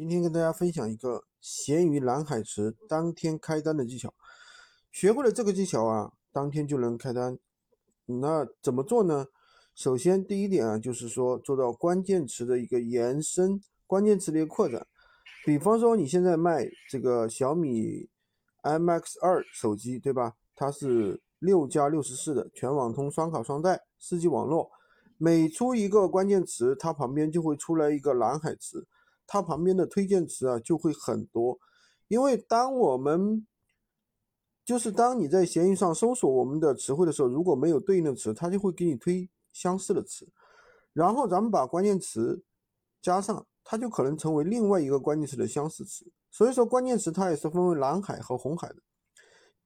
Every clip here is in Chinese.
今天跟大家分享一个闲鱼蓝海池当天开单的技巧。学会了这个技巧啊，当天就能开单。那怎么做呢？首先第一点啊，就是说做到关键词的一个延伸，关键词的一个扩展。比方说你现在卖这个小米 MX 二手机，对吧？它是六加六十四的全网通双卡双待四 G 网络。每出一个关键词，它旁边就会出来一个蓝海词。它旁边的推荐词啊就会很多，因为当我们就是当你在闲鱼上搜索我们的词汇的时候，如果没有对应的词，它就会给你推相似的词，然后咱们把关键词加上，它就可能成为另外一个关键词的相似词。所以说关键词它也是分为蓝海和红海的。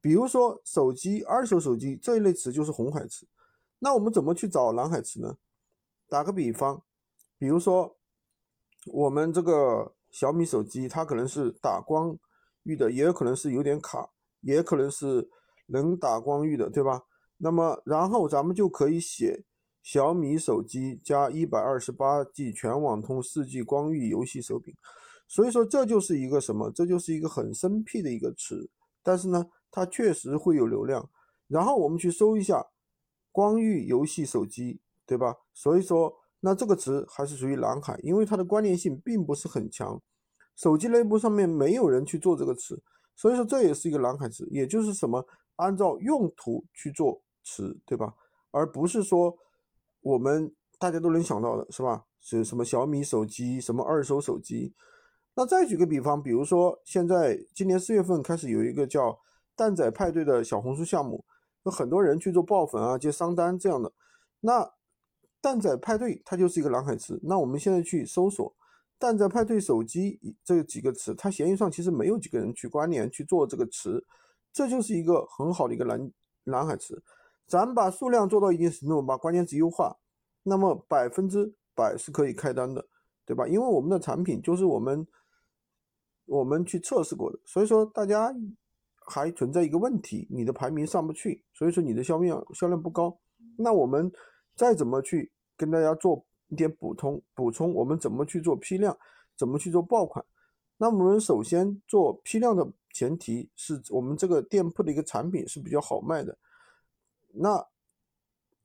比如说手机、二手手机这一类词就是红海词，那我们怎么去找蓝海词呢？打个比方，比如说。我们这个小米手机，它可能是打光域的，也有可能是有点卡，也可能是能打光域的，对吧？那么，然后咱们就可以写小米手机加一百二十八 G 全网通四 G 光域游戏手柄。所以说，这就是一个什么？这就是一个很生僻的一个词，但是呢，它确实会有流量。然后我们去搜一下光域游戏手机，对吧？所以说。那这个词还是属于蓝海，因为它的关联性并不是很强，手机内部上面没有人去做这个词，所以说这也是一个蓝海词，也就是什么按照用途去做词，对吧？而不是说我们大家都能想到的是吧？是什么小米手机，什么二手手机？那再举个比方，比如说现在今年四月份开始有一个叫蛋仔派对的小红书项目，有很多人去做爆粉啊、接商单这样的，那。蛋仔派对，它就是一个蓝海词。那我们现在去搜索“蛋仔派对手机”这几个词，它闲鱼上其实没有几个人去关联去做这个词，这就是一个很好的一个蓝蓝海词。咱把数量做到一定程度，把关键词优化，那么百分之百是可以开单的，对吧？因为我们的产品就是我们我们去测试过的，所以说大家还存在一个问题，你的排名上不去，所以说你的销量销量不高。那我们再怎么去？跟大家做一点补充，补充我们怎么去做批量，怎么去做爆款。那我们首先做批量的前提是我们这个店铺的一个产品是比较好卖的。那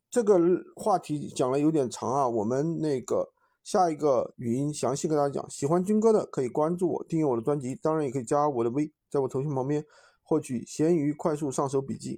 这个话题讲了有点长啊，我们那个下一个语音详细跟大家讲。喜欢军哥的可以关注我，订阅我的专辑，当然也可以加我的微，在我头像旁边获取闲鱼快速上手笔记。